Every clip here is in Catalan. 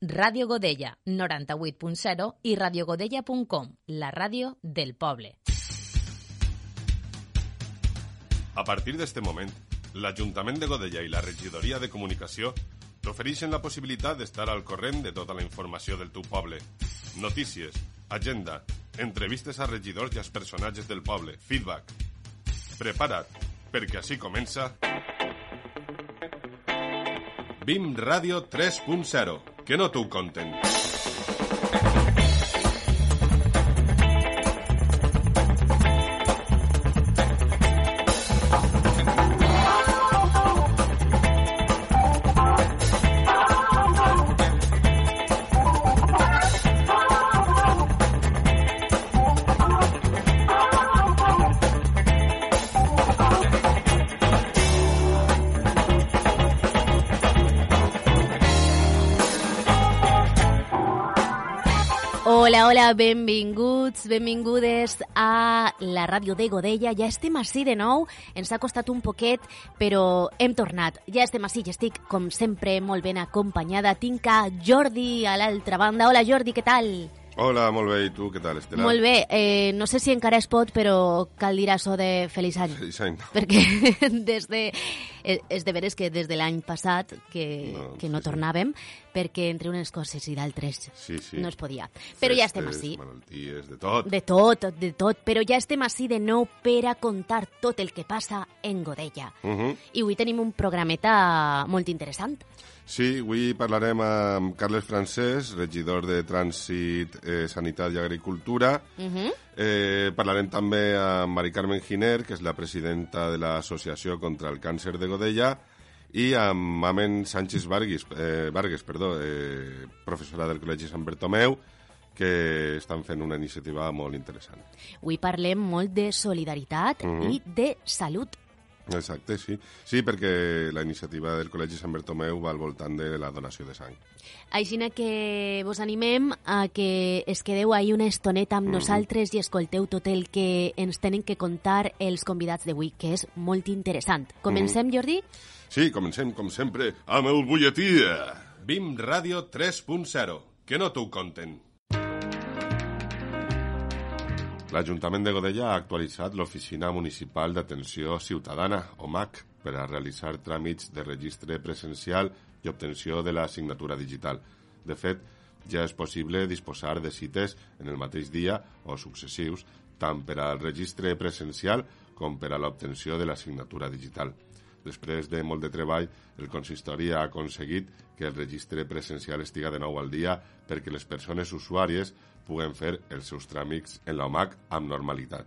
Ràdio Godella 98.0 i radiogodella.com, la ràdio del poble. A partir d'este moment, l'Ajuntament de Godella i la Regidoria de Comunicació t'ofereixen la possibilitat d'estar al corrent de tota la informació del teu poble. Notícies, agenda, entrevistes a regidors i als personatges del poble, feedback. Prepara't, perquè així comença... BIM Ràdio 3.0, que no t'ho conten. Benvinguts, benvingudes a la ràdio de Godella. Ja estem així de nou, ens ha costat un poquet, però hem tornat. Ja estem així i estic, com sempre, molt ben acompanyada. Tinc a Jordi a l'altra banda. Hola, Jordi, què tal? Hola, molt bé, i tu, què tal, Estela? Molt bé, eh, no sé si encara es pot, però cal dir això de feliç any. Feliç any. Perquè des de, és de veres que des de l'any passat que No, que no sí, sí. tornàvem, perquè entre unes coses i d'altres Sí, sí. no es podia. Però ja estem Festes, així. malalties, de tot. De tot, de tot, però ja estem així de nou per a contar tot el que passa en Godella. Uh -huh. I avui tenim un programeta molt interessant. Sí, avui parlarem amb Carles Francesc, regidor de Trànsit, eh, Sanitat i Agricultura. Uh -huh. Eh, parlarem també amb Mari Carmen Giner, que és la presidenta de l'Associació contra el Càncer de Godella, i amb Mamen Sánchez Vargas, eh, Vargas perdó, eh, professora del Col·legi Sant Bertomeu, que estan fent una iniciativa molt interessant. Avui parlem molt de solidaritat Mhm. i de salut. Exacte, sí. Sí, perquè la iniciativa del Col·legi Sant Bertomeu va al voltant de la donació de sang. Així que vos animem a que es quedeu ahir una estoneta amb nosaltres i escolteu tot el que ens tenen que contar els convidats d'avui, que és molt interessant. Comencem, Jordi? Sí, comencem, com sempre, amb el butlletí. BIM Ràdio 3.0. Que no t'ho conten. L'Ajuntament de Godella ha actualitzat l'Oficina Municipal d'Atenció Ciutadana, OMAC, per a realitzar tràmits de registre presencial i obtenció de la signatura digital. De fet, ja és possible disposar de cites en el mateix dia o successius, tant per al registre presencial com per a l'obtenció de la signatura digital. Després de molt de treball, el consistori ha aconseguit que el registre presencial estiga de nou al dia perquè les persones usuàries puguen fer els seus tràmits en l'OMAC amb normalitat.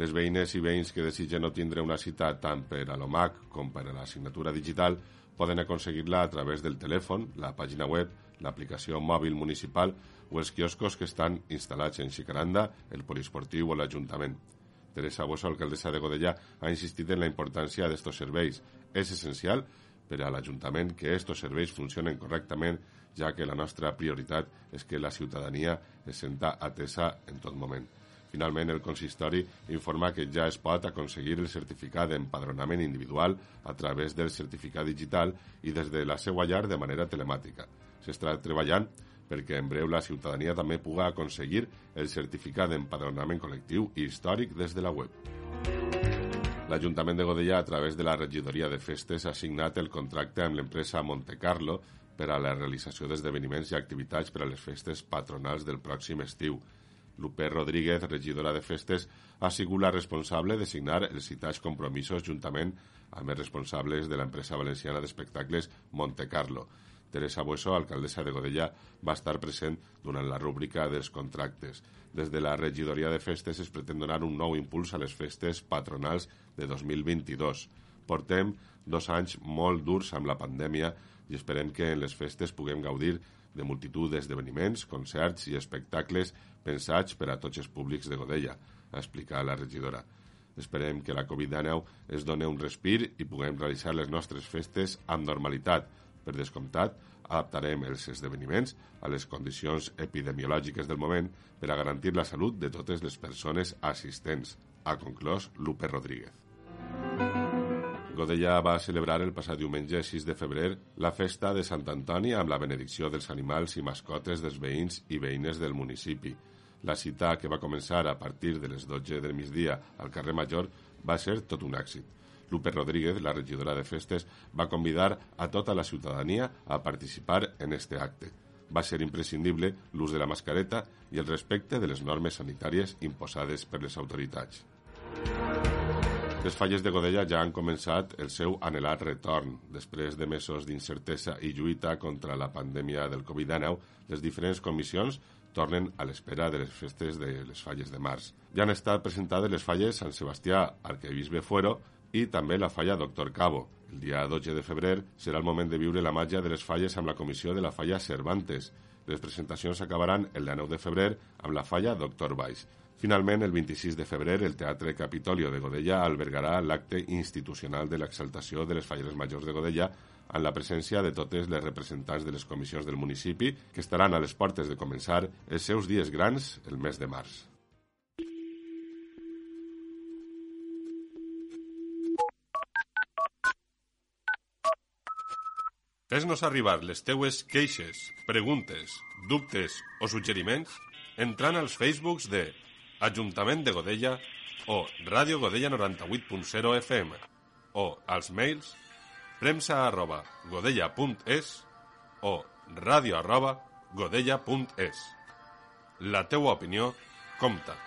Les veïnes i veïns que desitgen no tindre una cita tant per a l'OMAC com per a la signatura digital poden aconseguir-la a través del telèfon, la pàgina web, l'aplicació mòbil municipal o els quioscos que estan instal·lats en Xicaranda, el poliesportiu o l'Ajuntament. Teresa Bosso, alcaldessa de Godella, ha insistit en la importància d'estos serveis. És essencial per a l'Ajuntament que estos serveis funcionen correctament, ja que la nostra prioritat és que la ciutadania es senta atesa en tot moment. Finalment, el consistori informa que ja es pot aconseguir el certificat d'empadronament individual a través del certificat digital i des de la seva llar de manera telemàtica. S'està treballant perquè en breu la ciutadania també puga aconseguir el certificat d'empadronament col·lectiu i històric des de la web. L'Ajuntament de Godella, a través de la regidoria de festes, ha signat el contracte amb l'empresa Monte Carlo per a la realització d'esdeveniments i activitats per a les festes patronals del pròxim estiu. Lupe Rodríguez, regidora de festes, ha sigut la responsable de signar els citats compromisos juntament amb els responsables de l'empresa valenciana d'espectacles Monte Carlo. Teresa Bueso, alcaldessa de Godella, va estar present durant la rúbrica dels contractes. Des de la regidoria de festes es pretén donar un nou impuls a les festes patronals de 2022. Portem dos anys molt durs amb la pandèmia i esperem que en les festes puguem gaudir de multitud d'esdeveniments, concerts i espectacles pensats per a tots els públics de Godella, ha explicat la regidora. Esperem que la Covid-19 es doni un respir i puguem realitzar les nostres festes amb normalitat. Per descomptat, adaptarem els esdeveniments a les condicions epidemiològiques del moment per a garantir la salut de totes les persones assistents, ha conclòs Lupe Rodríguez. Godella va celebrar el passat diumenge 6 de febrer la festa de Sant Antoni amb la benedicció dels animals i mascotes dels veïns i veïnes del municipi. La cita, que va començar a partir de les 12 del migdia al carrer Major, va ser tot un èxit. Lupe Rodríguez, la regidora de festes, va convidar a tota la ciutadania a participar en este acte. Va ser imprescindible l'ús de la mascareta i el respecte de les normes sanitàries imposades per les autoritats. Les falles de Godella ja han començat el seu anhelat retorn. Després de mesos d'incertesa i lluita contra la pandèmia del Covid-19, les diferents comissions tornen a l'espera de les festes de les falles de març. Ja han estat presentades les falles Sant Sebastià, Arquebisbe Fuero i també la falla Doctor Cabo. El dia 12 de febrer serà el moment de viure la màgia de les falles amb la comissió de la falla Cervantes. Les presentacions acabaran el 9 de febrer amb la falla Doctor Baix. Finalment, el 26 de febrer, el Teatre Capitolio de Godella albergarà l'acte institucional de l'exaltació de les falleres majors de Godella amb la presència de totes les representants de les comissions del municipi que estaran a les portes de començar els seus dies grans el mes de març. Fes-nos arribar les teues queixes, preguntes, dubtes o suggeriments entrant als Facebooks de Ajuntament de Godella o Ràdio Godella 98.0 FM o als mails premsa arroba godella.es o ràdio arroba godella.es. La teua opinió compta.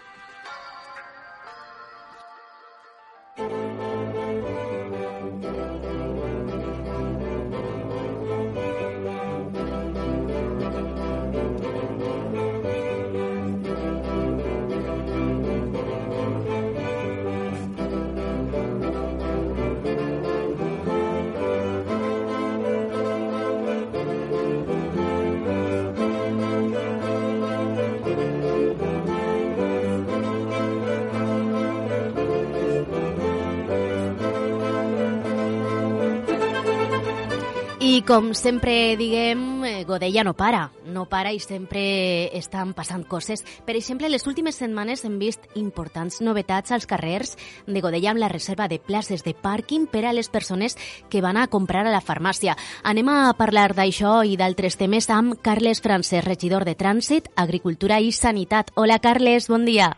I com sempre diguem, eh, Godella no para, no para i sempre estan passant coses. Per exemple, les últimes setmanes hem vist importants novetats als carrers de Godella amb la reserva de places de pàrquing per a les persones que van a comprar a la farmàcia. Anem a parlar d'això i d'altres temes amb Carles Francesc, regidor de Trànsit, Agricultura i Sanitat. Hola, Carles, bon dia.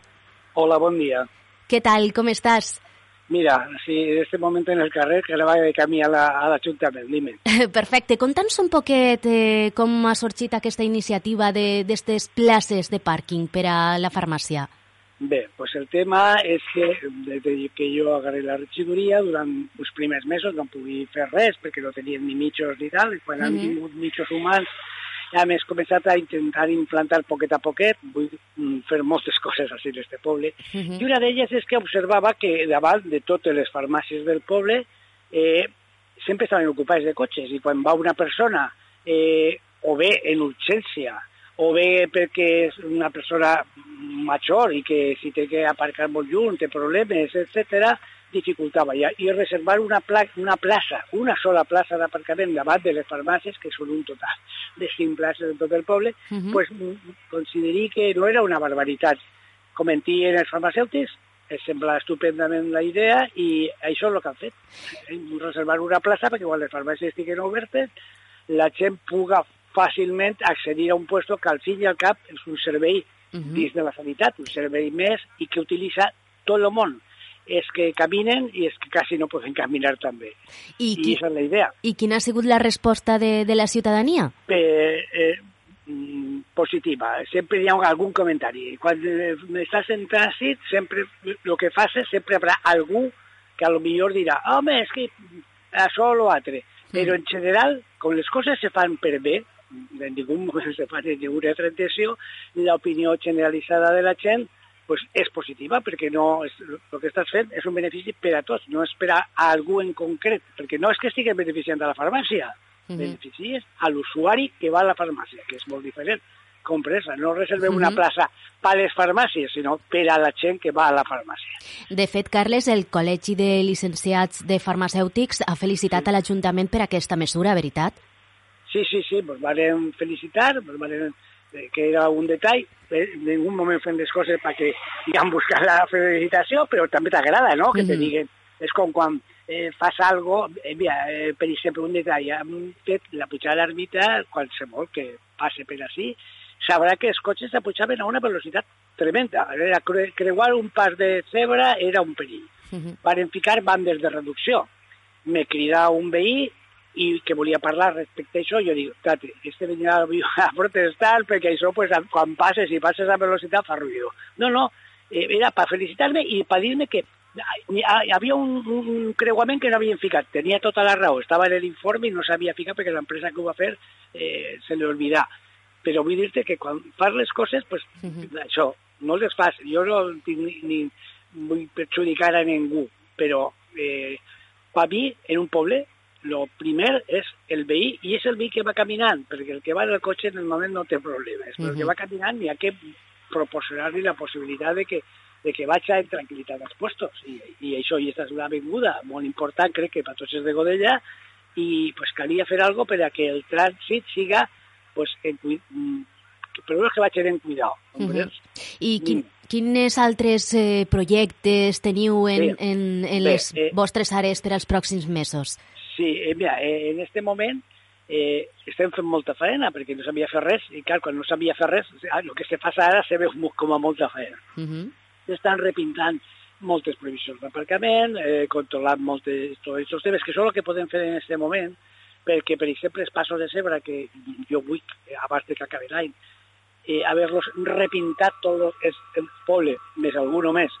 Hola, bon dia. Què tal, com estàs? Mira, sí, en este momento en el carrer que le va de camí a l'Ajuntament, la, dime. Perfecte. Conta'ns un poquet eh, com ha sorgit aquesta iniciativa d'aquestes de, places de pàrquing per a la farmàcia. Bé, pues el tema és que des que jo agarré la regidoria durant els primers mesos no pugui fer res perquè no tenien ni mitjos ni tal, i quan mm -hmm. han tingut mitjos humans ja m'he començat a intentar implantar poquet a poquet, vull mm, fer moltes coses així en este poble, uh -huh. i una d'elles és que observava que davant de totes les farmàcies del poble eh, sempre estaven ocupades de cotxes, i quan va una persona, eh, o bé en urgència, o bé perquè és una persona major i que si té que aparcar molt lluny, té problemes, etc dificultava ja. I reservar una, pla una plaça, una sola plaça d'aparcament davant de les farmàcies, que són un total de cinc places en tot el poble, uh -huh. pues, consideri que no era una barbaritat. Comentien els farmacèutics, em sembla estupendament la idea i això és el que han fet. Reservar una plaça perquè quan les farmàcies estiguin obertes la gent puga fàcilment accedir a un puesto que al fin i al cap és un servei uh -huh. dins de la sanitat, un servei més i que utilitza tot el món és que caminen i és que quasi no poden caminar també. I, I qui, és la idea. I quina ha sigut la resposta de, de la ciutadania? Eh, eh, positiva. Sempre hi ha algun comentari. Quan eh, estàs en trànsit, sempre el que fas és sempre hi haurà algú que a lo millor dirà home, és que això o l'altre. Mm. Però en general, com les coses se fan per bé, en ningú moment se fa ninguna intenció, l'opinió generalitzada de la gent pues és positiva perquè no és, el que estàs fent és un benefici per a tots, no és per a, algú en concret, perquè no és que estigui beneficiant a la farmàcia, uh -huh. beneficies a l'usuari que va a la farmàcia, que és molt diferent. Compresa, no reservem uh -huh. una plaça per a les farmàcies, sinó per a la gent que va a la farmàcia. De fet, Carles, el Col·legi de Licenciats de Farmacèutics ha felicitat sí. a l'Ajuntament per aquesta mesura, veritat? Sí, sí, sí, ens vam felicitar, ens vam que era un detall, eh, en ningú moment fem les coses perquè diguem buscar la felicitació, però també t'agrada, no?, que mm -hmm. te diguen. És com quan eh, fas algo, eh, mira, eh, per exemple, un detall, hem fet la pujada d'ermita, qualsevol que passe per així, sabrà que els cotxes s'apujaven a una velocitat tremenda. Era cre creuar un pas de zebra era un perill. Uh -huh. Varen ficar bandes de reducció. Me crida un veí i que volia parlar respecte a això, jo dic, tate, este venia a protestar perquè això, pues, quan passes i passes a velocitat fa ruïdo. No, no, eh, era per felicitar-me i per dir-me que hi havia un, un creuament que no havien ficat. Tenia tota la raó, estava en l'informe i no s'havia ficat perquè l'empresa que ho va fer eh, se li oblidà. Però vull dir-te que quan fas les coses, pues, uh -huh. això, no les fas. Jo no tinc ni, ni vull perjudicar a ningú, però eh, per mi, en un poble, el primer és el veí, i és el veí que va caminant, perquè el que va en el cotxe en el moment no té problemes, però el que va caminant n'hi ha que proporcionar-li la possibilitat de que de que vaig en tranquil·litat als puestos. I, i això, i aquesta és una avinguda molt important, crec que per tots els de Godella, i pues, calia fer algo per a que el trànsit siga pues, en, mm, però és que vaig en cuidado. Uh -huh. I quin, quins altres eh, projectes teniu en, sí. en, en Bé, les eh, vostres àrees per als pròxims mesos? Sí, eh, mira, eh, en este moment eh, estem fent molta feina perquè no sabia fer res i clar, quan no sabia fer res, el que se passa ara se veu com a molta feina. Uh -huh estan repintant moltes previsions d'aparcament, eh, controlant moltes, aquests temes, que són el que podem fer en aquest moment, perquè, per exemple, els passos de cebre, que jo vull, eh, abans de que acabi l'any, eh, haver-los repintat tot el, el poble, més alguno més,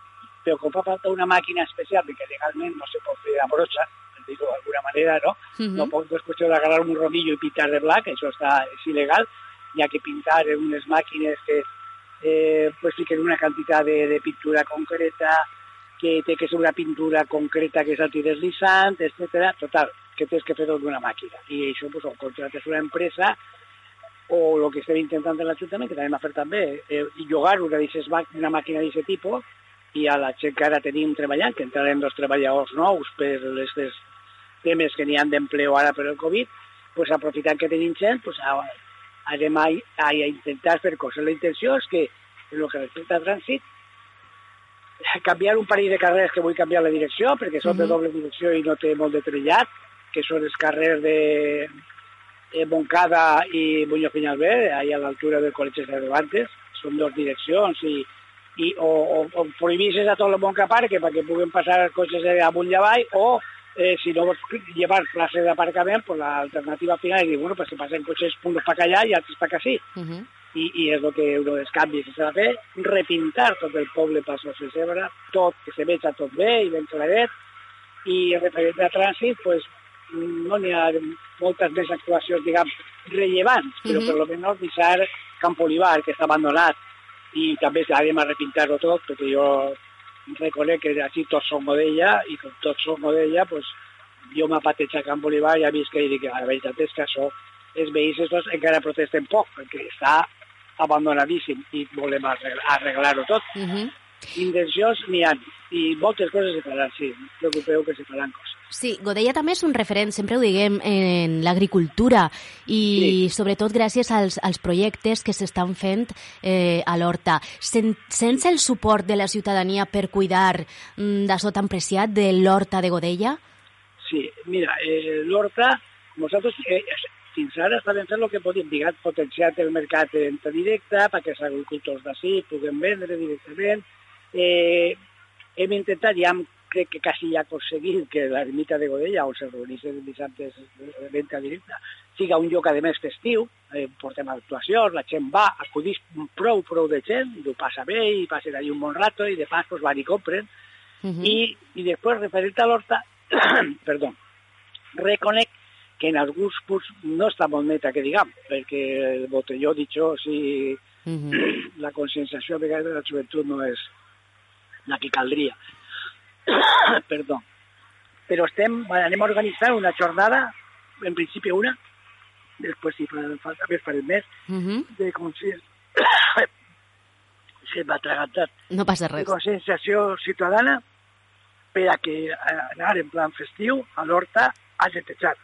però com fa falta una màquina especial, perquè legalment no se pot fer a brocha, digo d'alguna manera, no? Uh -huh. No pot qüestió d'agarrar un rodillo i pintar de blanc, això està, és il·legal, hi ha que pintar en unes màquines que eh, pues fiquen una quantitat de, de pintura concreta, que té que ser una pintura concreta que és antideslizant, etc. Total, que tens que fer tot d'una màquina. I això pues, o contractes una empresa o el que estem intentant en l'Ajuntament, que també m'ha fet també, eh, llogar una, una màquina d'aquest tipus i a la gent que ara tenim treballant, que entrarem dos treballadors nous per aquests temes que n'hi han d'empleo ara per el Covid, pues, aprofitant que tenim gent, pues, a, anem a, a, a intentar fer coses. La intenció és que, en el que respecta a trànsit, canviar un parell de carreres que vull canviar la direcció, perquè són uh -huh. de doble direcció i no té molt de trellat, que són els carrers de, de Moncada i Muñoz Peñalver, allà a l'altura del Col·legi de Cervantes, són dues direccions, i, i o, o, o prohibisses a tot el món que perquè puguen passar cotxes amunt i avall, o eh, si no vols llevar places d'aparcament, pues l'alternativa final és dir, bueno, pues se passen cotxes punts per allà i altres per sí. Uh -huh. I, I és el que un dels canvis que s'ha de fer, repintar tot el poble per de Cebre, tot, que se veja tot bé i ben claret, i referent a trànsit, pues, no n'hi ha moltes més actuacions, diguem, rellevants, però uh -huh. per lo menos deixar Camp Olivar, que està abandonat, i també anem a repintar-ho tot, perquè jo reconec que així tots som d'ella i com tots som d'ella, pues, jo m'ha patejat a Camp Olivar i ja vist que, dic, la veritat és que això, els veïns estos encara protesten poc, perquè està abandonadíssim i volem arreglar-ho tot. Uh. -huh. Intencions n'hi ha, i moltes coses se faran, sí, no preocupeu que se faran coses. Sí, Godella també és un referent, sempre ho diguem, en l'agricultura i sí. sobretot gràcies als, als projectes que s'estan fent eh, a l'Horta. Sen, sense el suport de la ciutadania per cuidar mm, d'això tan preciat de l'Horta de Godella? Sí, mira, eh, l'Horta, nosaltres eh, fins ara estàvem fent el que podíem, diguem, potenciar el mercat en directe perquè els agricultors d'ací puguen vendre directament. Eh, hem intentat, ja hem crec que quasi ja aconseguit que l'ermita de Godella, on se reunís el dissabte de venda directa, siga un lloc, a més, festiu, eh, portem actuacions, la gent va, acudís prou, prou de gent, i ho passa bé, i passen allà un bon rato, i de pas pues, van i compren, uh -huh. i, i després, referent a l'horta, perdó, reconec que en alguns punts no està molt neta, que diguem, perquè el botelló dicho, si uh -huh. la conscienciació a vegades de la joventut no és la que caldria. perdó. Però estem, anem a organitzar una jornada, en principi una, després si fa falta més farem més, uh -huh. de consciència... se m'ha atragantat. No passa res. De conscienciació ciutadana per a que eh, anar en plan festiu a l'horta a getejar.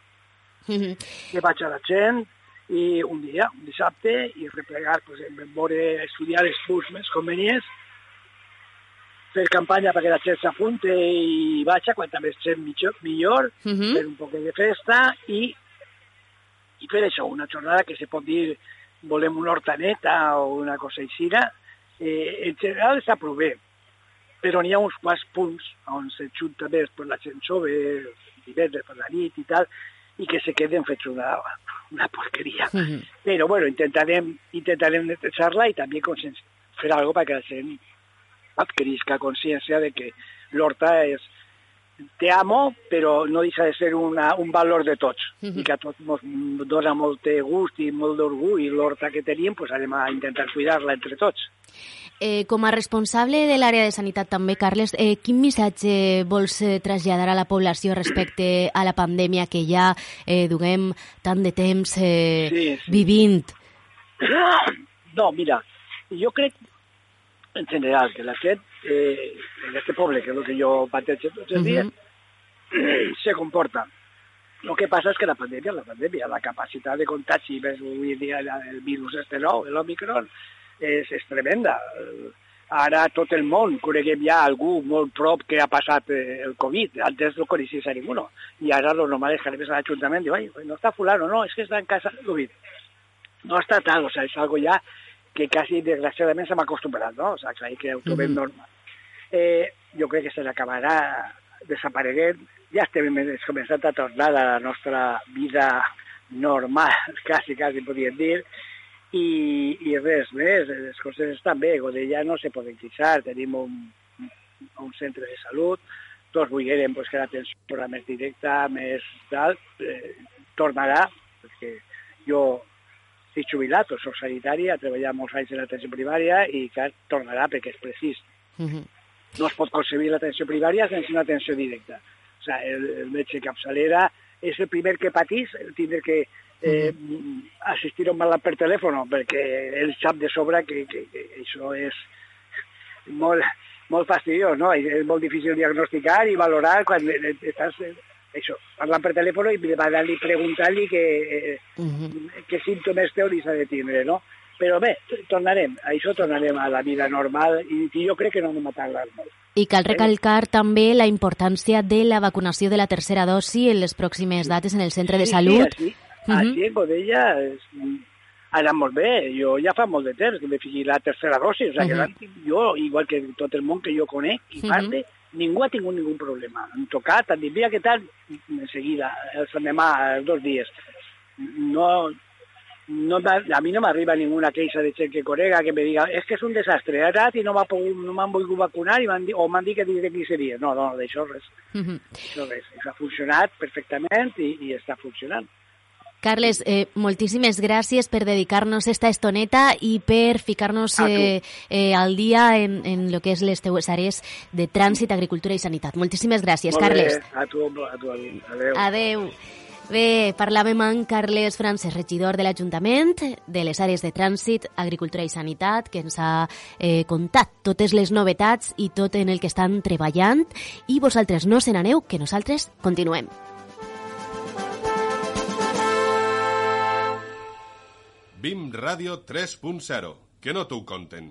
Uh -huh. Que vaig a la gent i un dia, un dissabte, i replegar, pues, en veure, estudiar els punts més convenients fer campanya perquè la gent s'apunte i vaja, quan més gent millor, millor Uh -huh. fer un poc de festa i, i fer això, una jornada que se pot dir volem una hortaneta o una cosa així, eh, en general està prou bé, però n'hi ha uns quants punts on se junta més per la gent jove, divendres per la nit i tal, i que se queden fets una, una porqueria. Uh -huh. Però, bueno, intentarem, intentarem netejar-la i també fer alguna cosa perquè la gent adquirisca consciència de que l'horta és te amo, però no deixa de ser una, un valor de tots, Mhm. i que a tots ens dona molt de gust i molt d'orgull, i l'horta que tenim, pues, anem a intentar cuidar-la entre tots. Eh, com a responsable de l'àrea de sanitat també, Carles, eh, quin missatge vols eh, traslladar a la població respecte a la pandèmia que ja eh, duguem tant de temps eh, Sí, sí. vivint? No, mira, jo crec, en general, que la gent, eh, en este poble, que és el que jo pateixo tots els dies, se comporta. Lo que passa és que la pandèmia, la pandèmia, la capacitat de contagi, ves avui dia el virus este nou, l'Omicron, és, és tremenda. Ara tot el món coneguem ja algú molt prop que ha passat eh, el Covid. Antes no coneixies a ninguno. I ara lo normal és que anem a l'Ajuntament i diu, "Ai, no està fulano, no, és que està en casa el Covid. No està tal, o sea, és algo ja que quasi desgraciadament s'hem acostumbrat, no? O sea, que, que ho trobem Mhm. normal. Eh, jo crec que se n'acabarà desapareguent. Ja estem començant a tornar a la nostra vida normal, quasi, quasi podríem dir, i, i res més, les coses estan bé, Godella no se poden queixar, tenim un, un centre de salut, tots volguérem pues, que l'atenció fos més directa, més tal, eh, tornarà, perquè jo estic jubilat, o soc sanitari, he treballat molts anys en l'atenció primària i clar, tornarà perquè és precís. Uh -huh. No es pot concebir l'atenció primària sense una atenció directa. O sigui, el, el metge capçalera és el primer que patís el tindre que eh, assistir a un malalt per telèfon, perquè ell sap de sobre que, que, que això és molt, molt fastidiós, no? És molt difícil diagnosticar i valorar quan estàs això, parlant per telèfon i demanant-li, preguntant-li que, eh, Uh -huh. què símptomes o s'ha de tindre, no? Però bé, tornarem, a això tornarem a la vida normal i, i jo crec que no anem a tardar molt. I cal recalcar també la importància de la vacunació de la tercera dosi en les pròximes dates en el centre de Sí, salut. Sí, així, Mhm. així en Godella és, ha anat molt bé. Jo ja fa molt de temps que m'he ficat la tercera dosi. O sigui, que Mhm. l'han tingut jo, igual que tot el món que jo conec i Mhm. parte, ningú ha tingut ningú problema. Han tocat, han dit, mira què tal, en seguida, el demà, els dos dies. No, no, a mi no m'arriba ninguna queixa de gent que conega que me diga és es que és un desastre, he anat i no m'ha pogut- no m'han volgut vacunar i m'han dit, o m'han dit que de 15 dies. No, no, d'això res. Uh -huh. Això res. Això ha funcionat perfectament i, i està funcionant. Carles, eh, moltíssimes gràcies per dedicar-nos esta estoneta i per ficar-nos eh, eh, al dia en, en lo que és les teues àrees de trànsit, agricultura i sanitat. Moltíssimes gràcies, Molt Carles. Bé, a tu, a tu, adéu. Adeu. Bé, parlàvem amb Carles Frances, regidor de l'Ajuntament, de les àrees de trànsit, agricultura i sanitat, que ens ha eh, contat totes les novetats i tot en el que estan treballant. I vosaltres no se n'aneu, que nosaltres continuem. BIM Ràdio 3.0. Que no t'ho conten.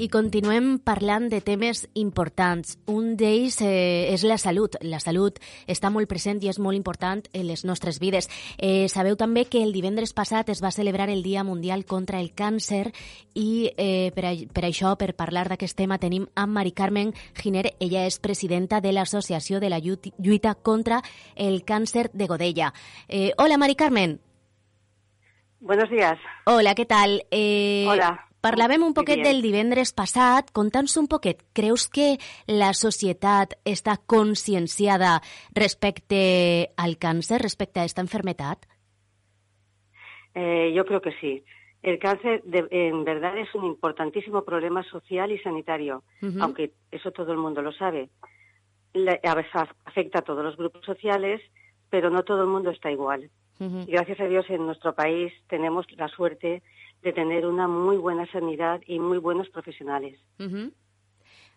I continuem parlant de temes importants. Un d'ells eh, és la salut. La salut està molt present i és molt important en les nostres vides. Eh, sabeu també que el divendres passat es va celebrar el Dia Mundial contra el Càncer i eh, per, a, per això, per parlar d'aquest tema, tenim a Mari Carmen Giner. Ella és presidenta de l'Associació de la Lluit- Lluita contra el Càncer de Godella. Eh, hola, Mari Carmen. Buenos días. Hola, què tal? Eh, Hola. Parlàvem un poquet del divendres passat. Conta'ns un poquet, creus que la societat està conscienciada respecte al càncer, respecte a aquesta enfermetat? Eh, yo creo que sí. El cáncer de- en verdad es un importantísimo problema social y sanitario, Ujú. aunque eso todo el mundo lo sabe. Le- a veces afecta a todos los grupos sociales, pero no todo el mundo está igual. Ujú. Y gracias a Dios en nuestro país tenemos la suerte de tener una muy buena sanidad y muy buenos profesionales. Ujú.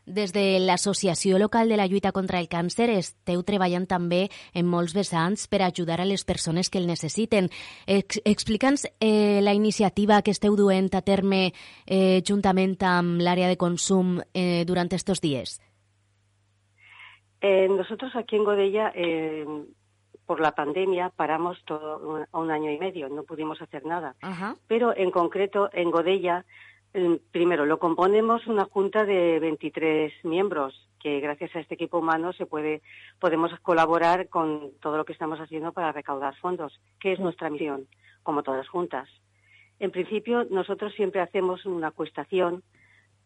Des de l'Associació Local de la Lluita contra el Càncer esteu treballant també en molts vessants per ajudar a les persones que el necessiten. Ex Explica'ns eh, la iniciativa que esteu duent a terme eh, juntament amb l'àrea de consum eh, durant estos dies. Eh, nosotros aquí en Godella, eh, por la pandemia, paramos todo un, un, año y medio, no pudimos hacer nada. Ajá. Pero en concreto, en Godella, Primero, lo componemos una junta de 23 miembros que gracias a este equipo humano se puede, podemos colaborar con todo lo que estamos haciendo para recaudar fondos, que es nuestra misión, como todas juntas. En principio, nosotros siempre hacemos una cuestación,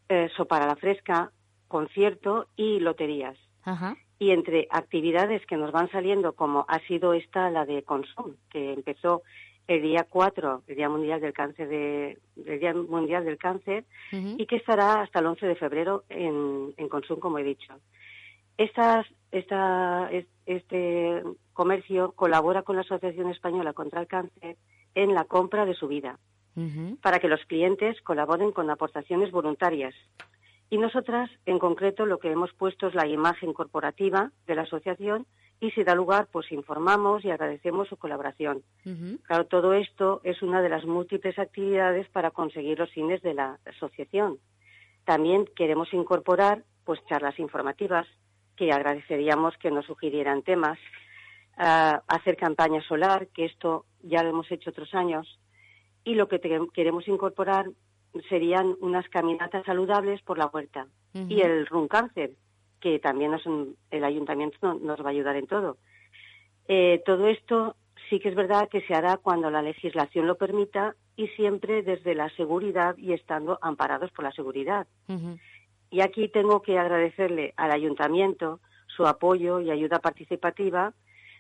eh, para la fresca, concierto y loterías. Ajá. Y entre actividades que nos van saliendo, como ha sido esta, la de Consum, que empezó el día 4, el Día Mundial del Cáncer, de, el Día Mundial del Cáncer Uh -huh. y que estará hasta el 11 de febrero en, en Consum, como he dicho. Estas, esta, este comercio colabora con la Asociación Española contra el Cáncer en la compra de su vida, Uh -huh. para que los clientes colaboren con aportaciones voluntarias. Y nosotras, en concreto, lo que hemos puesto es la imagen corporativa de la asociación y si da lugar, pues informamos y agradecemos su colaboración. Uh -huh. Claro, todo esto es una de las múltiples actividades para conseguir los fines de la asociación. También queremos incorporar pues charlas informativas que agradeceríamos que nos sugirieran temas, uh, hacer campaña solar, que esto ya lo hemos hecho otros años, y lo que queremos incorporar serían unas caminatas saludables por la huerta Uh -huh. y el run cáncer, que también nos, el ayuntamiento nos va a ayudar en todo. Eh, todo esto sí que es verdad que se hará cuando la legislación lo permita y siempre desde la seguridad y estando amparados por la seguridad. Uh -huh. Y aquí tengo que agradecerle al ayuntamiento su apoyo y ayuda participativa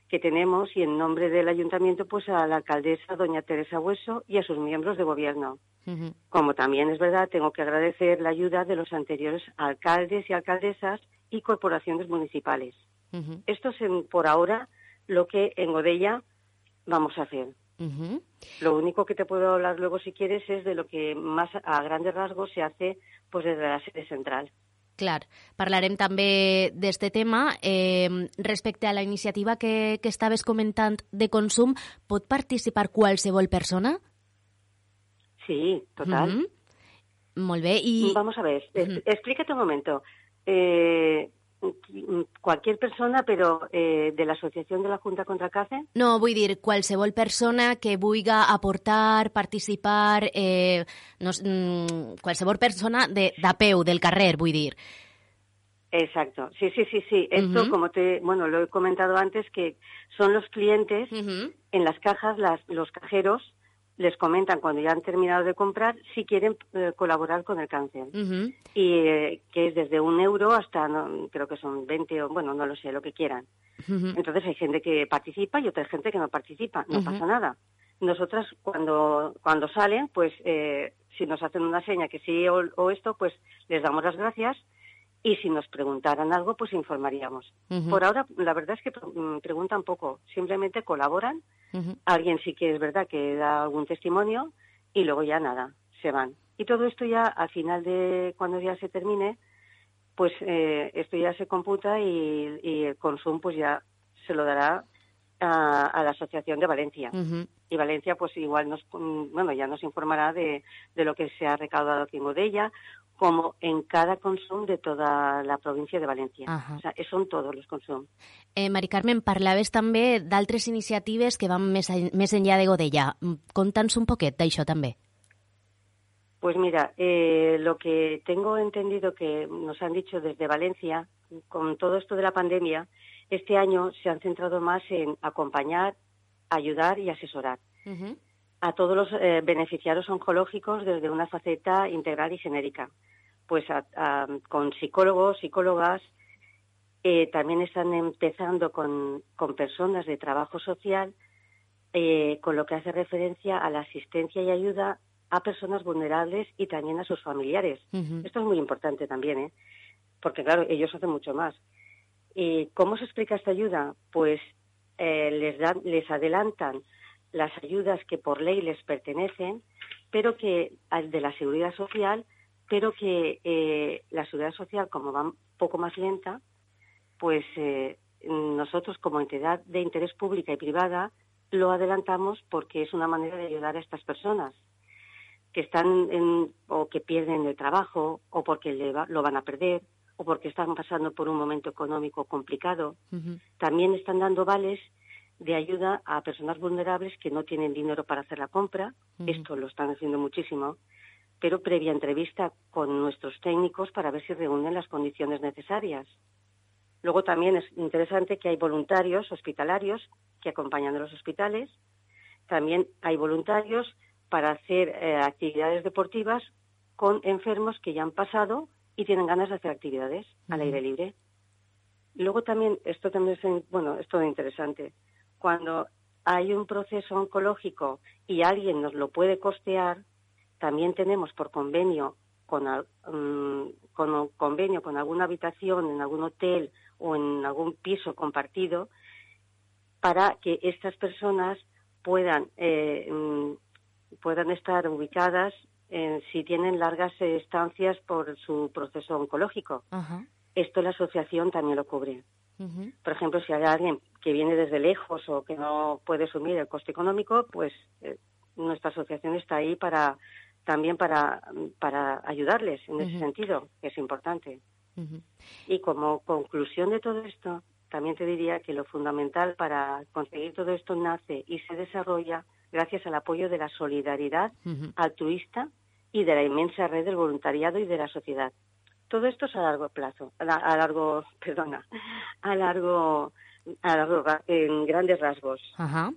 que tenemos y en nombre del ayuntamiento pues a la alcaldesa doña Teresa Hueso y a sus miembros de gobierno. Uh -huh. Como también es verdad, tengo que agradecer la ayuda de los anteriores alcaldes y alcaldesas y corporaciones municipales. Uh -huh. Esto es en, por ahora lo que en Godella vamos a hacer. Uh -huh. Lo único que te puedo hablar luego, si quieres, es de lo que más a grandes rasgos se hace pues desde la sede central. Clar, parlarem també d'este tema. Eh, respecte a la iniciativa que, que estaves comentant de consum, pot participar qualsevol persona? Sí, total. Uh -huh. Molt bé. I... Vamos a ver, Uh -huh. explícate un momento. Eh, cualquier persona, però eh, de l'associació de la Junta contra el Càncer? No, vull dir, qualsevol persona que vulgui aportar, participar, eh, no, mm, qualsevol persona de, de peu, del carrer, vull dir. Exacto, sí, sí, sí, sí. Esto, Uh -huh. como te, bueno, lo he comentado antes, que son los clientes Uh -huh. en las cajas, las, los cajeros les comentan cuando ya han terminado de comprar si quieren eh, colaborar con el cáncer. Uh -huh. Y eh, que es desde un euro hasta, no, creo que son 20 o, bueno, no lo sé, lo que quieran. Uh -huh. Entonces hay gente que participa y otra gente que no participa. No pasa nada. Nosotras, cuando, cuando salen, pues eh, si nos hacen una seña que sí o, o esto, pues les damos las gracias y si nos preguntaran algo, pues informaríamos. Por ahora, la verdad es que mm, preguntan poco, simplemente colaboran. Alguien sí que es verdad que da algún testimonio y luego ya nada, se van. Y todo esto ya al final de cuando ya se termine, pues eh, esto ya se computa y, y el consumo pues ya se lo dará a, a la Asociación de Valencia. Ujú. Y Valencia pues igual nos, mm, bueno, ya nos informará de, de lo que se ha recaudado aquí en Godella, como en cada consumo de toda la provincia de Valencia. Ajá. O sea, son todos los consumos. Eh, Mari Carmen, parlaves també d'altres iniciatives que van més, més enllà de Godella. Mm, Conta'ns un poquet d'això també. Pues mira, eh, lo que tengo entendido que nos han dicho desde Valencia, con todo esto de la pandemia, este año se han centrado más en acompañar, ayudar y asesorar a todos los eh, beneficiarios oncológicos desde una faceta integral y genérica. Pues a- a- con psicólogos, psicólogas, eh, también están empezando con, con personas de trabajo social, eh, con lo que hace referencia a la asistencia y ayuda a personas vulnerables y también a sus familiares. Esto es muy importante también, ¿eh? porque claro, ellos hacen mucho más. ¿Y cómo se explica esta ayuda? Pues eh, les, dan, les adelantan las ayudas que por ley les pertenecen, pero que al de la seguridad social pero que eh, la seguridad social, como va un poco más lenta, pues eh, nosotros como entidad de interés pública y privada lo adelantamos porque es una manera de ayudar a estas personas que están en, o que pierden el trabajo o porque lo van a perder o porque están pasando por un momento económico complicado. También están dando vales de ayuda a personas vulnerables que no tienen dinero para hacer la compra. Esto lo están haciendo muchísimo, pero previa entrevista con nuestros técnicos para ver si reúnen las condiciones necesarias. Luego también es interesante que hay voluntarios hospitalarios que acompañan a los hospitales. También hay voluntarios para hacer eh, actividades deportivas con enfermos que ya han pasado y tienen ganas de hacer actividades al aire libre. Luego también, esto también es, bueno, es todo interesante. Cuando hay un proceso oncológico y alguien nos lo puede costear, también tenemos por convenio con, mm, con convenio con alguna habitación en algún hotel o en algún piso compartido para que estas personas puedan eh, mm, puedan estar ubicadas si tienen largas estancias por su proceso oncológico. Esto la asociación también lo cubre. Por ejemplo, si hay alguien que viene desde lejos o que no puede asumir el coste económico, pues eh, nuestra asociación está ahí para también para, para ayudarles en ese sentido, que es importante. Y como conclusión de todo esto, también te diría que lo fundamental para conseguir todo esto nace y se desarrolla gracias al apoyo de la solidaridad altruista y de la inmensa red del voluntariado y de la sociedad. Todo esto es a largo plazo, a, largo, perdona, a largo, a largo, en grandes rasgos. Ajá.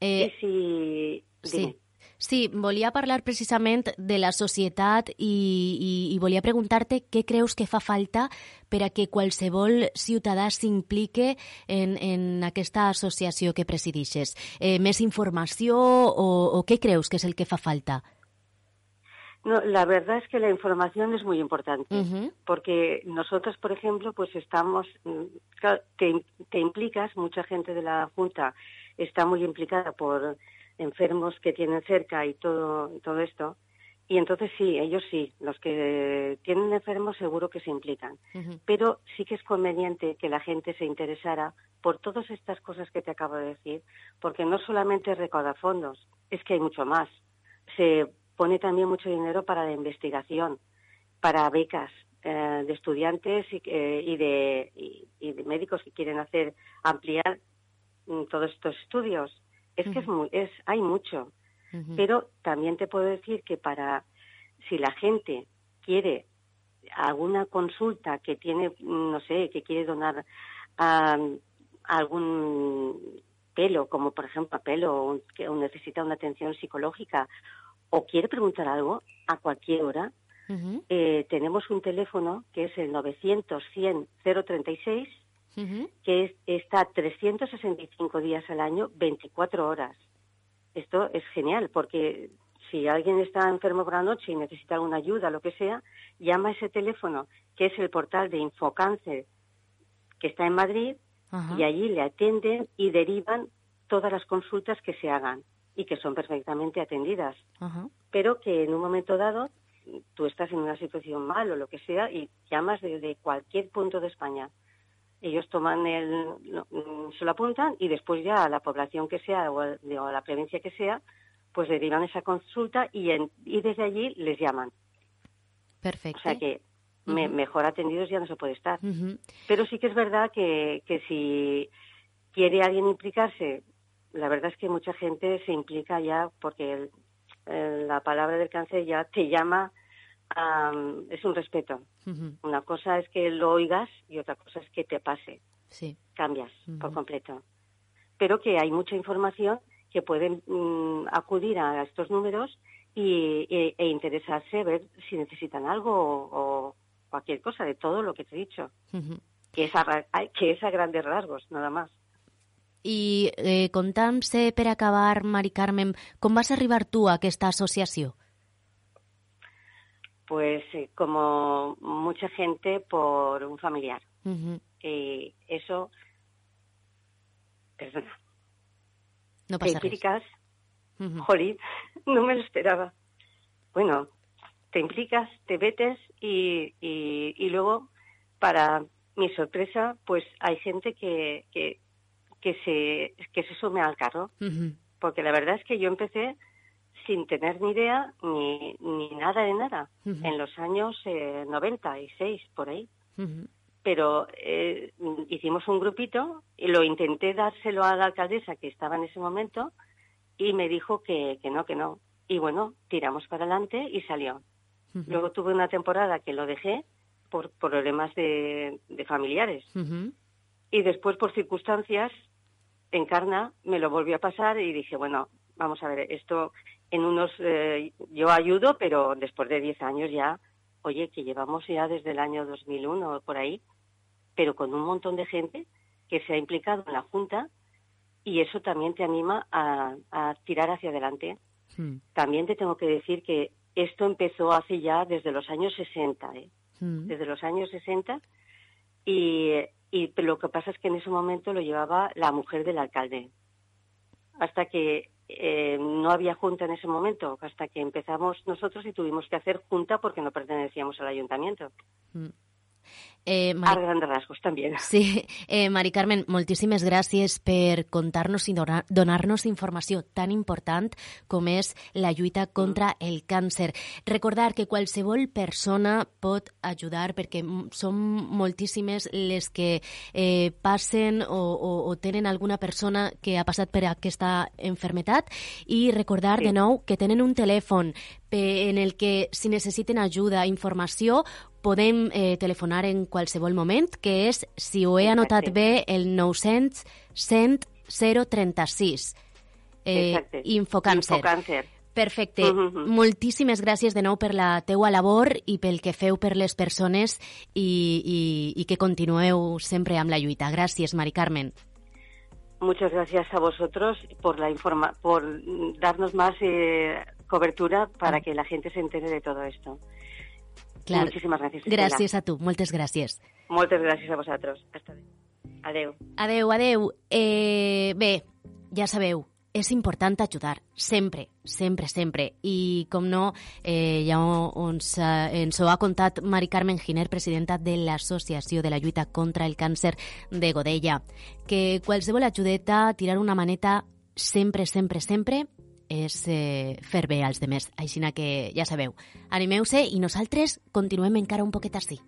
Eh, si, sí. Sí, volia parlar precisament de la societat i, i, i volia preguntar-te què creus que fa falta per a que qualsevol ciutadà s'implique en, en aquesta associació que presidixes. Eh, més informació o, o què creus que és el que fa falta? No, la verdad es que la información es muy importante, uh -huh. porque nosotros, por ejemplo, pues estamos, mm, te, te implicas, mucha gente de la Junta está muy implicada por enfermos que tienen cerca y todo, todo esto. Y entonces sí, ellos sí, los que tienen enfermos seguro que se implican. Pero sí que es conveniente que la gente se interesara por todas estas cosas que te acabo de decir, porque no solamente recauda fondos, es que hay mucho más. Se pone también mucho dinero para la investigación, para becas eh, de estudiantes y, eh, y, de, y, de médicos que quieren hacer ampliar mm, todos estos estudios. Es que es, muy, es hay mucho. Pero también te puedo decir que para si la gente quiere alguna consulta que tiene, no sé, que quiere donar algún pelo, como por ejemplo pelo, o, que necesita una atención psicológica, o quiere preguntar algo a cualquier hora, eh, tenemos un teléfono que es el 900 100 036 que es, está 365 días al año, 24 horas. Esto es genial porque si alguien está enfermo por la noche y necesita alguna ayuda, lo que sea, llama a ese teléfono, que es el portal de Infocáncer, que está en Madrid, y allí le atienden y derivan todas las consultas que se hagan y que son perfectamente atendidas. Pero que en un momento dado tú estás en una situación mal o lo que sea y llamas desde cualquier punto de España ellos toman el, mm, se lo apuntan y después ya a la población que sea o a, la provincia que sea, pues le derivan esa consulta y, y desde allí les llaman. Perfecto. O sea que mejor atendidos ya no se puede estar. Pero sí que es verdad que, que si quiere alguien implicarse, la verdad es que mucha gente se implica ya porque la palabra del cáncer ya te llama es un respeto. Una cosa es que lo oigas y otra cosa es que te pase. Sí. Cambias por completo. Pero que hay mucha información que pueden mm, acudir a estos números y, e, e, interesarse, ver si necesitan algo o, cualquier cosa de todo lo que te he dicho. que, es a, que es a grandes rasgos, nada más. I eh, contam-se, per acabar, Mari Carmen, com vas arribar tu a aquesta associació? Pues eh, como mucha gente por un familiar. Y eso, perdona. No pasa empíricas, uh no me lo esperaba. Bueno, te implicas, te metes y, y, luego, para mi sorpresa, pues hay gente que, que, que, se, que se sume al carro. Porque la verdad es que yo empecé sin tener ni idea ni, ni nada de nada, en los años eh, 96, por ahí. Pero eh, hicimos un grupito y lo intenté dárselo a la alcaldesa que estaba en ese momento y me dijo que, que no, que no. Y bueno, tiramos para adelante y salió. Luego tuve una temporada que lo dejé por problemas de, de familiares. Y después, por circunstancias, Encarna me lo volvió a pasar y dije, bueno, vamos a ver, esto en unos, eh, yo ayudo, pero después de 10 años ya, oye, que llevamos ya desde el año 2001 por ahí, pero con un montón de gente que se ha implicado en la Junta y eso también te anima a, tirar hacia adelante. Hmm. También te tengo que decir que esto empezó hace ya desde los años 60, ¿eh? Hmm. desde los años 60, y, y lo que pasa es que en ese momento lo llevaba la mujer del alcalde. Hasta que eh, no había junta en ese momento, hasta que empezamos nosotros y tuvimos que hacer junta porque no pertenecíamos al ayuntamiento. Mm. Eh, Mari... A grans rasgos, també. Sí, eh, Mari Carmen, moltíssimes gràcies per contar-nos i donar-nos informació tan important com és la lluita contra mm. el càncer. Recordar que qualsevol persona pot ajudar perquè són moltíssimes les que eh, passen o, o, o tenen alguna persona que ha passat per aquesta enfermetat i recordar sí. de nou que tenen un telèfon en el que si necessiten ajuda, informació, podem eh, telefonar en qualsevol moment, que és, si ho he anotat Exacte. bé, el 900 100 036. Eh, Exacte. Infocàncer. Infocàncer. Perfecte. Uh -huh. Moltíssimes gràcies de nou per la teua labor i pel que feu per les persones i, i, i que continueu sempre amb la lluita. Gràcies, Mari Carmen. Muchas gracias a vosotros por la informa por darnos más eh, cobertura para mm. que la gente se entere de todo esto. Clar. Moltíssimes gràcies. Gràcies a tu, moltes gràcies. Moltes gràcies a vosaltres. Hasta adeu. Adeu, adeu. Eh, bé, ja sabeu, és important ajudar, sempre, sempre, sempre. I, com no, eh, ja ens, eh, ens ho ha contat Mari Carmen Giner, presidenta de l'Associació de la Lluita contra el Càncer de Godella, que qualsevol ajudeta, tirar una maneta, sempre, sempre, sempre és eh, fer bé als demés. Així que ja sabeu, animeu-se i nosaltres continuem encara un poquet així.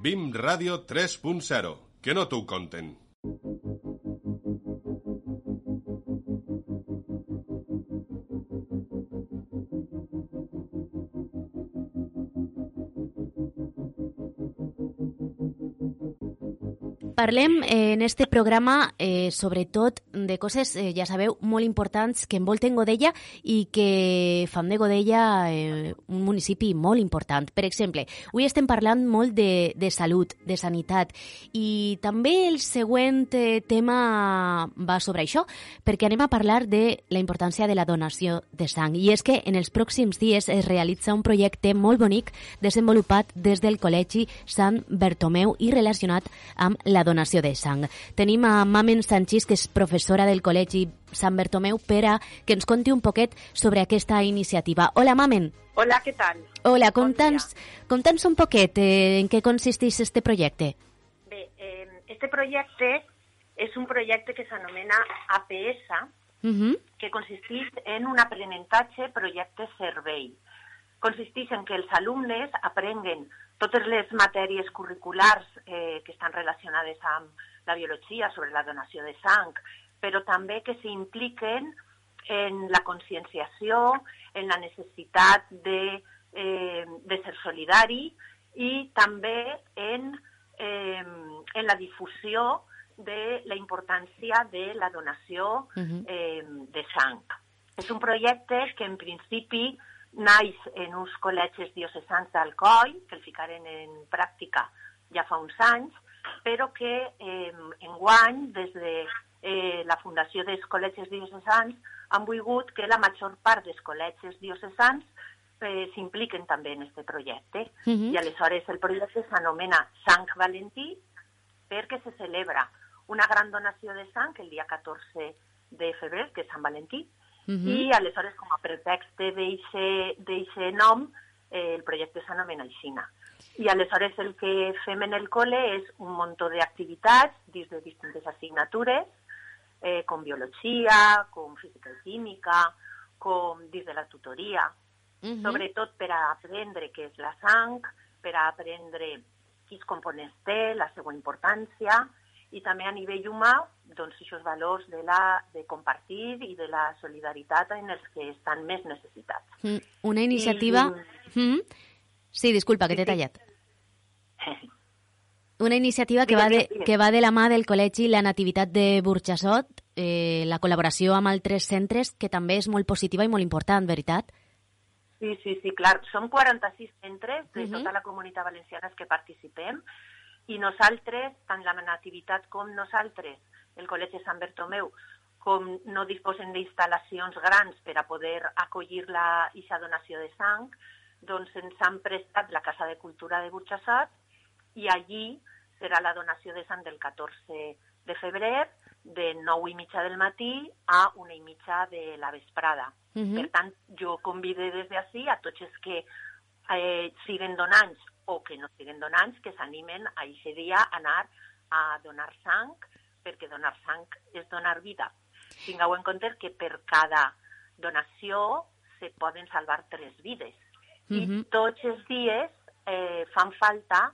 BIM Ràdio 3.0. Que no t'ho conten. Parlem eh, en este programa eh, sobretot de coses, eh, ja sabeu, molt importants que envolten Godella i que fan de Godella eh, un municipi molt important. Per exemple, avui estem parlant molt de, de salut, de sanitat i també el següent eh, tema va sobre això, perquè anem a parlar de la importància de la donació de sang. I és que en els pròxims dies es realitza un projecte molt bonic desenvolupat des del Col·legi Sant Bertomeu i relacionat amb la donació de sang. Tenim a Mamen Sanchís, que és professora del Col·legi Sant Bertomeu, per a que ens conti un poquet sobre aquesta iniciativa. Hola, Mamen. Hola, què tal? Hola, conta'ns bon un poquet eh, en què consisteix este projecte. Bé, eh, este projecte és un projecte que s'anomena APS, uh -huh. que consisteix en un aprenentatge projecte servei. Consisteix en que els alumnes aprenguen totes les matèries curriculars eh, que estan relacionades amb la biologia sobre la donació de sang, però també que s'impliquen en la conscienciació, en la necessitat de, eh, de ser solidari i també en, eh, en la difusió de la importància de la donació eh, de sang. És un projecte que en principi naix en uns col·legis diocesans d'Alcoi, que el ficaren en pràctica ja fa uns anys, però que eh, enguany, des de eh, la Fundació dels Col·legis Diocesans, han volgut que la major part dels col·legis diocesans eh, s'impliquen també en aquest projecte. Uh mhm. -huh. I aleshores el projecte s'anomena Sant Valentí perquè se celebra una gran donació de sang el dia 14 de febrer, que és Sant Valentí, uh -huh. i aleshores, com a pretext d'eixe nom, eh, el projecte s'anomena Aixina. I aleshores el que fem en el col·le és un munt d'activitats dins de distintes assignatures, eh, com biologia, com física i química, com dins de la tutoria, uh -huh. sobretot per a aprendre què és la sang, per a aprendre quins components té, la seva importància, i també a nivell humà, doncs, aquests valors de, la, de compartir i de la solidaritat en els que estan més necessitats. Mm, una iniciativa... I... Mm. Sí, disculpa, que t'he tallat. Una iniciativa que va, de, que va de la mà del Col·legi La Nativitat de Burxassot, eh, la col·laboració amb altres centres, que també és molt positiva i molt important, veritat? Sí, sí, sí, clar. Som 46 centres de uh -huh. tota la comunitat valenciana que participem i nosaltres, tant la Nativitat com nosaltres, el Col·legi Sant Bertomeu, com no disposen d'instal·lacions grans per a poder acollir la ixa donació de sang, doncs ens han prestat la Casa de Cultura de Burxassot i allí serà la donació de sang del 14 de febrer de 9 i mitja del matí a una i mitja de la vesprada. Uh -huh. Per tant, jo convide des d'ací a tots els que eh, siguen donants o que no siguen donants que s'animen a aquest dia a anar a donar sang, perquè donar sang és donar vida. Tingueu en compte que per cada donació se poden salvar tres vides. Uh -huh. I tots els dies eh, fan falta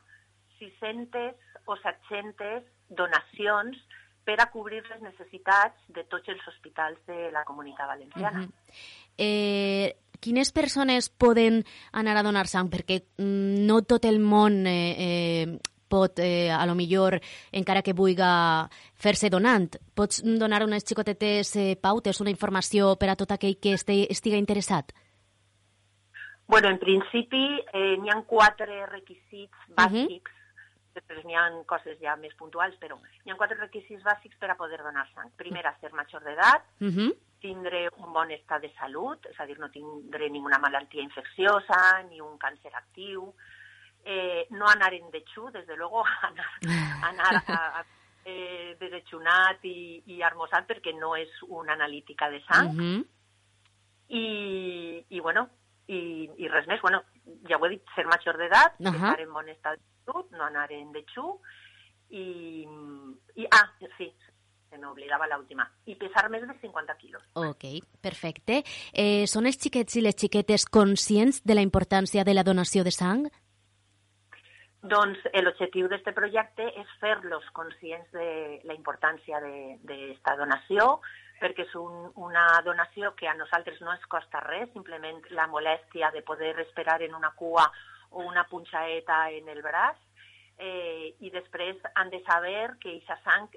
600 o 700 donacions per a cobrir les necessitats de tots els hospitals de la comunitat valenciana. Uh -huh. eh, quines persones poden anar a donar sang? Perquè mm, no tot el món eh, eh, pot, eh, a lo millor, encara que vulgui fer-se donant, pots donar unes xicotetes eh, pautes, una informació per a tot aquell que estigui, estiga interessat? Bueno, en principi eh, n'hi ha quatre requisits bàsics després n'hi ha coses ja més puntuals, però hi ha quatre requisits bàsics per a poder donar sang. Primer, ser major d'edat, uh -huh. tindre un bon estat de salut, és a dir, no tindre ninguna malaltia infecciosa, ni un càncer actiu, eh, no anar en dechú, des de luego, anar, anar a, a eh, desechunat i, i armosat perquè no és una analítica de sang. Uh -huh. I, i, bueno, i, i res més. Bueno, ja ho he dit, ser major d'edat, uh -huh. estar en bon estat sud, no anar en Dechú, i, i ah, sí, se m'oblidava l'última, i pesar més de 50 quilos. Ok, perfecte. Eh, són els xiquets i les xiquetes conscients de la importància de la donació de sang? Doncs l'objectiu d'aquest projecte és fer-los conscients de la importància d'aquesta donació, perquè és un, una donació que a nosaltres no ens costa res, simplement la molèstia de poder esperar en una cua o una punxaeta en el braç, eh, i després han de saber que aquesta sang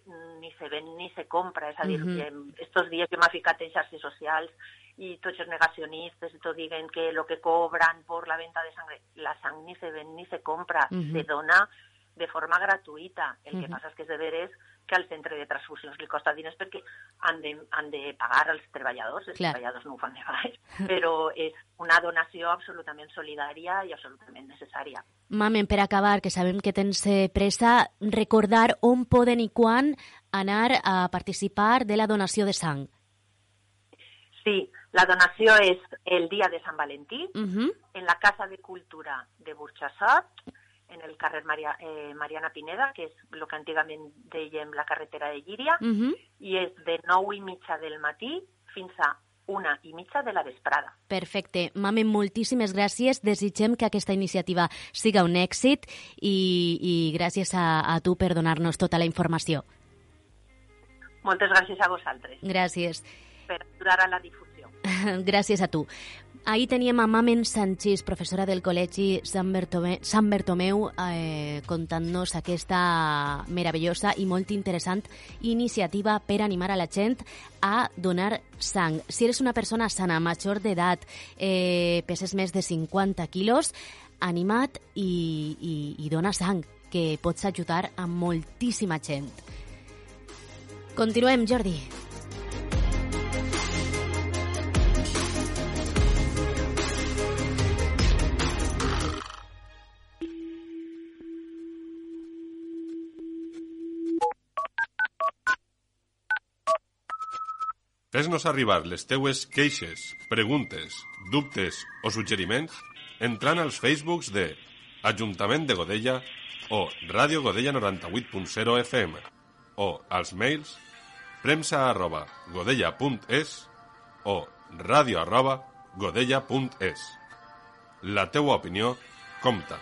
ni se ven ni se compra, és a dir, uh -huh. que estos dies que m'ha ficat en xarxes socials i tots els negacionistes tot diguen que el que cobran per la venda de sang, la sang ni se ven ni se compra, uh -huh. se dona de forma gratuïta. El uh -huh. que passa és que és de veres que al centre de transfusions li costa diners perquè han de, han de pagar als treballadors, els Clar. treballadors no ho fan de baix, però és una donació absolutament solidària i absolutament necessària. Mamen, per acabar, que sabem que tens eh, pressa, recordar on poden i quan anar a participar de la donació de sang. Sí, la donació és el dia de Sant Valentí, uh -huh. en la Casa de Cultura de Burxassot, en el carrer Maria, eh, Mariana Pineda, que és el que antigament dèiem la carretera de Llíria, uh -huh. i és de 9 i mitja del matí fins a una i mitja de la vesprada. Perfecte. Mame, moltíssimes gràcies. Desitgem que aquesta iniciativa siga un èxit i, i gràcies a, a tu per donar-nos tota la informació. Moltes gràcies a vosaltres. Gràcies. Per ajudar a la difusió. gràcies a tu. Ahir teníem a Mamen Sanchís, professora del Col·legi Sant, Bertomeu, Sant Bertomeu eh, contant-nos aquesta meravellosa i molt interessant iniciativa per animar a la gent a donar sang. Si eres una persona sana, major d'edat, eh, peses més de 50 quilos, animat i, i, i dona sang, que pots ajudar a moltíssima gent. Continuem, Jordi. Fes-nos arribar les teues queixes, preguntes, dubtes o suggeriments entrant als Facebooks de Ajuntament de Godella o Ràdio Godella 98.0 FM o als mails premsa arroba godella.es o ràdio arroba godella.es. La teua opinió compta.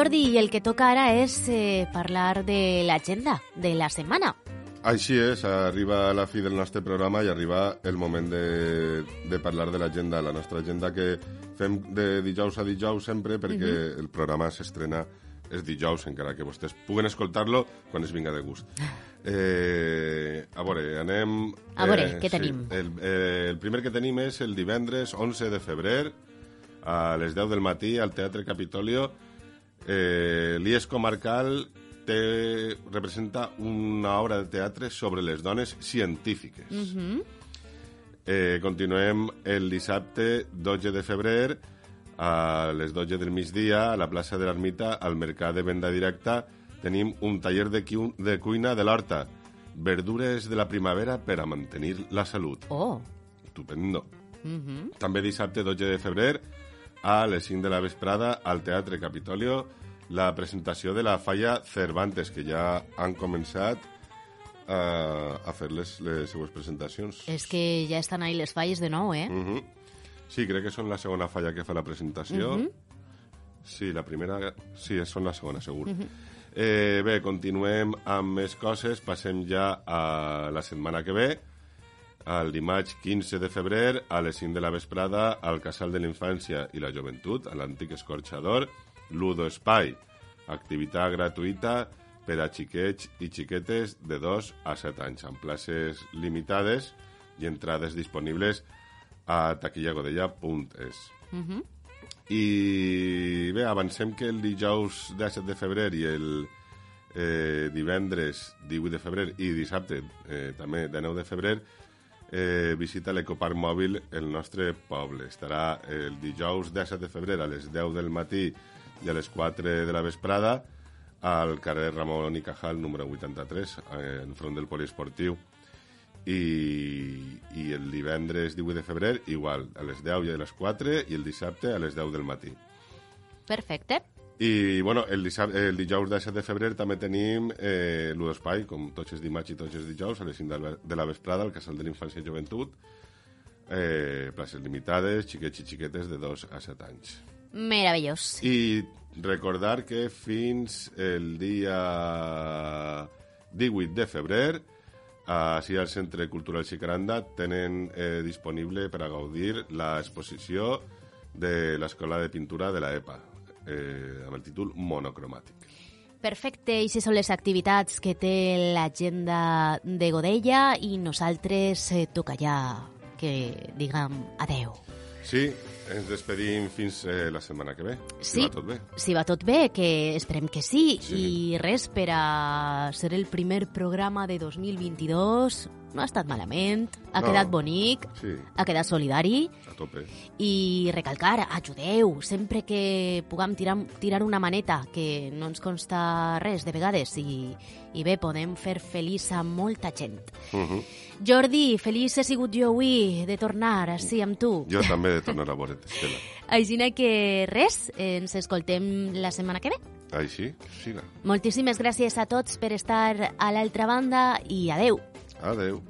Jordi, i el que toca ara és eh, parlar de l'agenda de la setmana. Així és, arriba la fi del nostre programa i arriba el moment de, de parlar de l'agenda, la nostra agenda que fem de dijous a dijous sempre perquè uh -huh. el programa s'estrena és dijous, encara que vostès puguen escoltar-lo quan es vinga de gust. Eh, a veure, anem... A veure, eh, què tenim? Sí, el, eh, el primer que tenim és el divendres 11 de febrer a les 10 del matí al Teatre Capitolio. Eh, L'IES Comarcal té, representa una obra de teatre sobre les dones científiques. Uh -huh. Eh, continuem el dissabte 12 de febrer a les 12 del migdia a la plaça de l'Ermita, al mercat de venda directa, tenim un taller de, cu de cuina de l'horta. Verdures de la primavera per a mantenir la salut. Oh. Estupendo. Uh -huh. També dissabte 12 de febrer a les 5 de la vesprada al Teatre Capitolio la presentació de la falla Cervantes, que ja han començat a, a fer les, les seues presentacions. És que ja estan ahí les falles de nou, eh? Uh -huh. Sí, crec que són la segona falla que fa la presentació. Uh -huh. Sí, la primera... Sí, són la segona, segur. Uh -huh. eh, bé, continuem amb més coses. Passem ja a la setmana que ve. El dimarts 15 de febrer, a les 5 de la vesprada, al Casal de la Infància i la Joventut, a l'antic escorxador, Ludo Espai, activitat gratuïta per a xiquets i xiquetes de 2 a 7 anys, amb places limitades i entrades disponibles a taquillagodella.es. Uh -huh. I bé, avancem que el dijous 17 de febrer i el eh, divendres 18 de febrer i dissabte eh, també de 9 de febrer eh, visita l'Ecoparc Mòbil el nostre poble. Estarà el dijous 17 de febrer a les 10 del matí i a les 4 de la vesprada al carrer Ramon i Cajal, número 83, eh, en front del poliesportiu. I, i el divendres 18 de febrer igual, a les 10 i a les 4 i el dissabte a les 10 del matí. Perfecte. I, bueno, el, dissabte, el dijous 17 de febrer també tenim eh, l'Udospai, com tots els dimarts i tots els dijous, a les 5 de la, de la vesprada, al Casal de l'Infància i Joventut, eh, places limitades, xiquets i xiquetes de 2 a 7 anys. Meravellós. I recordar que fins el dia 18 de febrer així al Centre Cultural Xicaranda tenen eh, disponible per a gaudir l'exposició de l'Escola de Pintura de la EPA, eh, amb el títol Monocromàtic. Perfecte, i són les activitats que té l'agenda de Godella i nosaltres eh, toca ja que diguem adeu. Sí, ens despedim fins eh, la setmana que ve. Sí, Si va tot bé. Si va tot bé, que esperem que sí. Sí. I res, per a ser el primer programa de 2022, no ha estat malament, ha No. quedat bonic, Sí, ha quedat solidari a tope. i recalcar, ajudeu, sempre que puguem tirar, tirar una maneta, que no ens consta res de vegades i, i bé, podem fer feliç a molta gent. Uh -huh. Jordi, feliç he sigut jo avui de tornar així amb tu. Jo també de tornar a veure't, Estela. Així que res, ens escoltem la setmana que ve. Així, siga. Moltíssimes gràcies a tots per estar a l'altra banda i adeu. Valeu.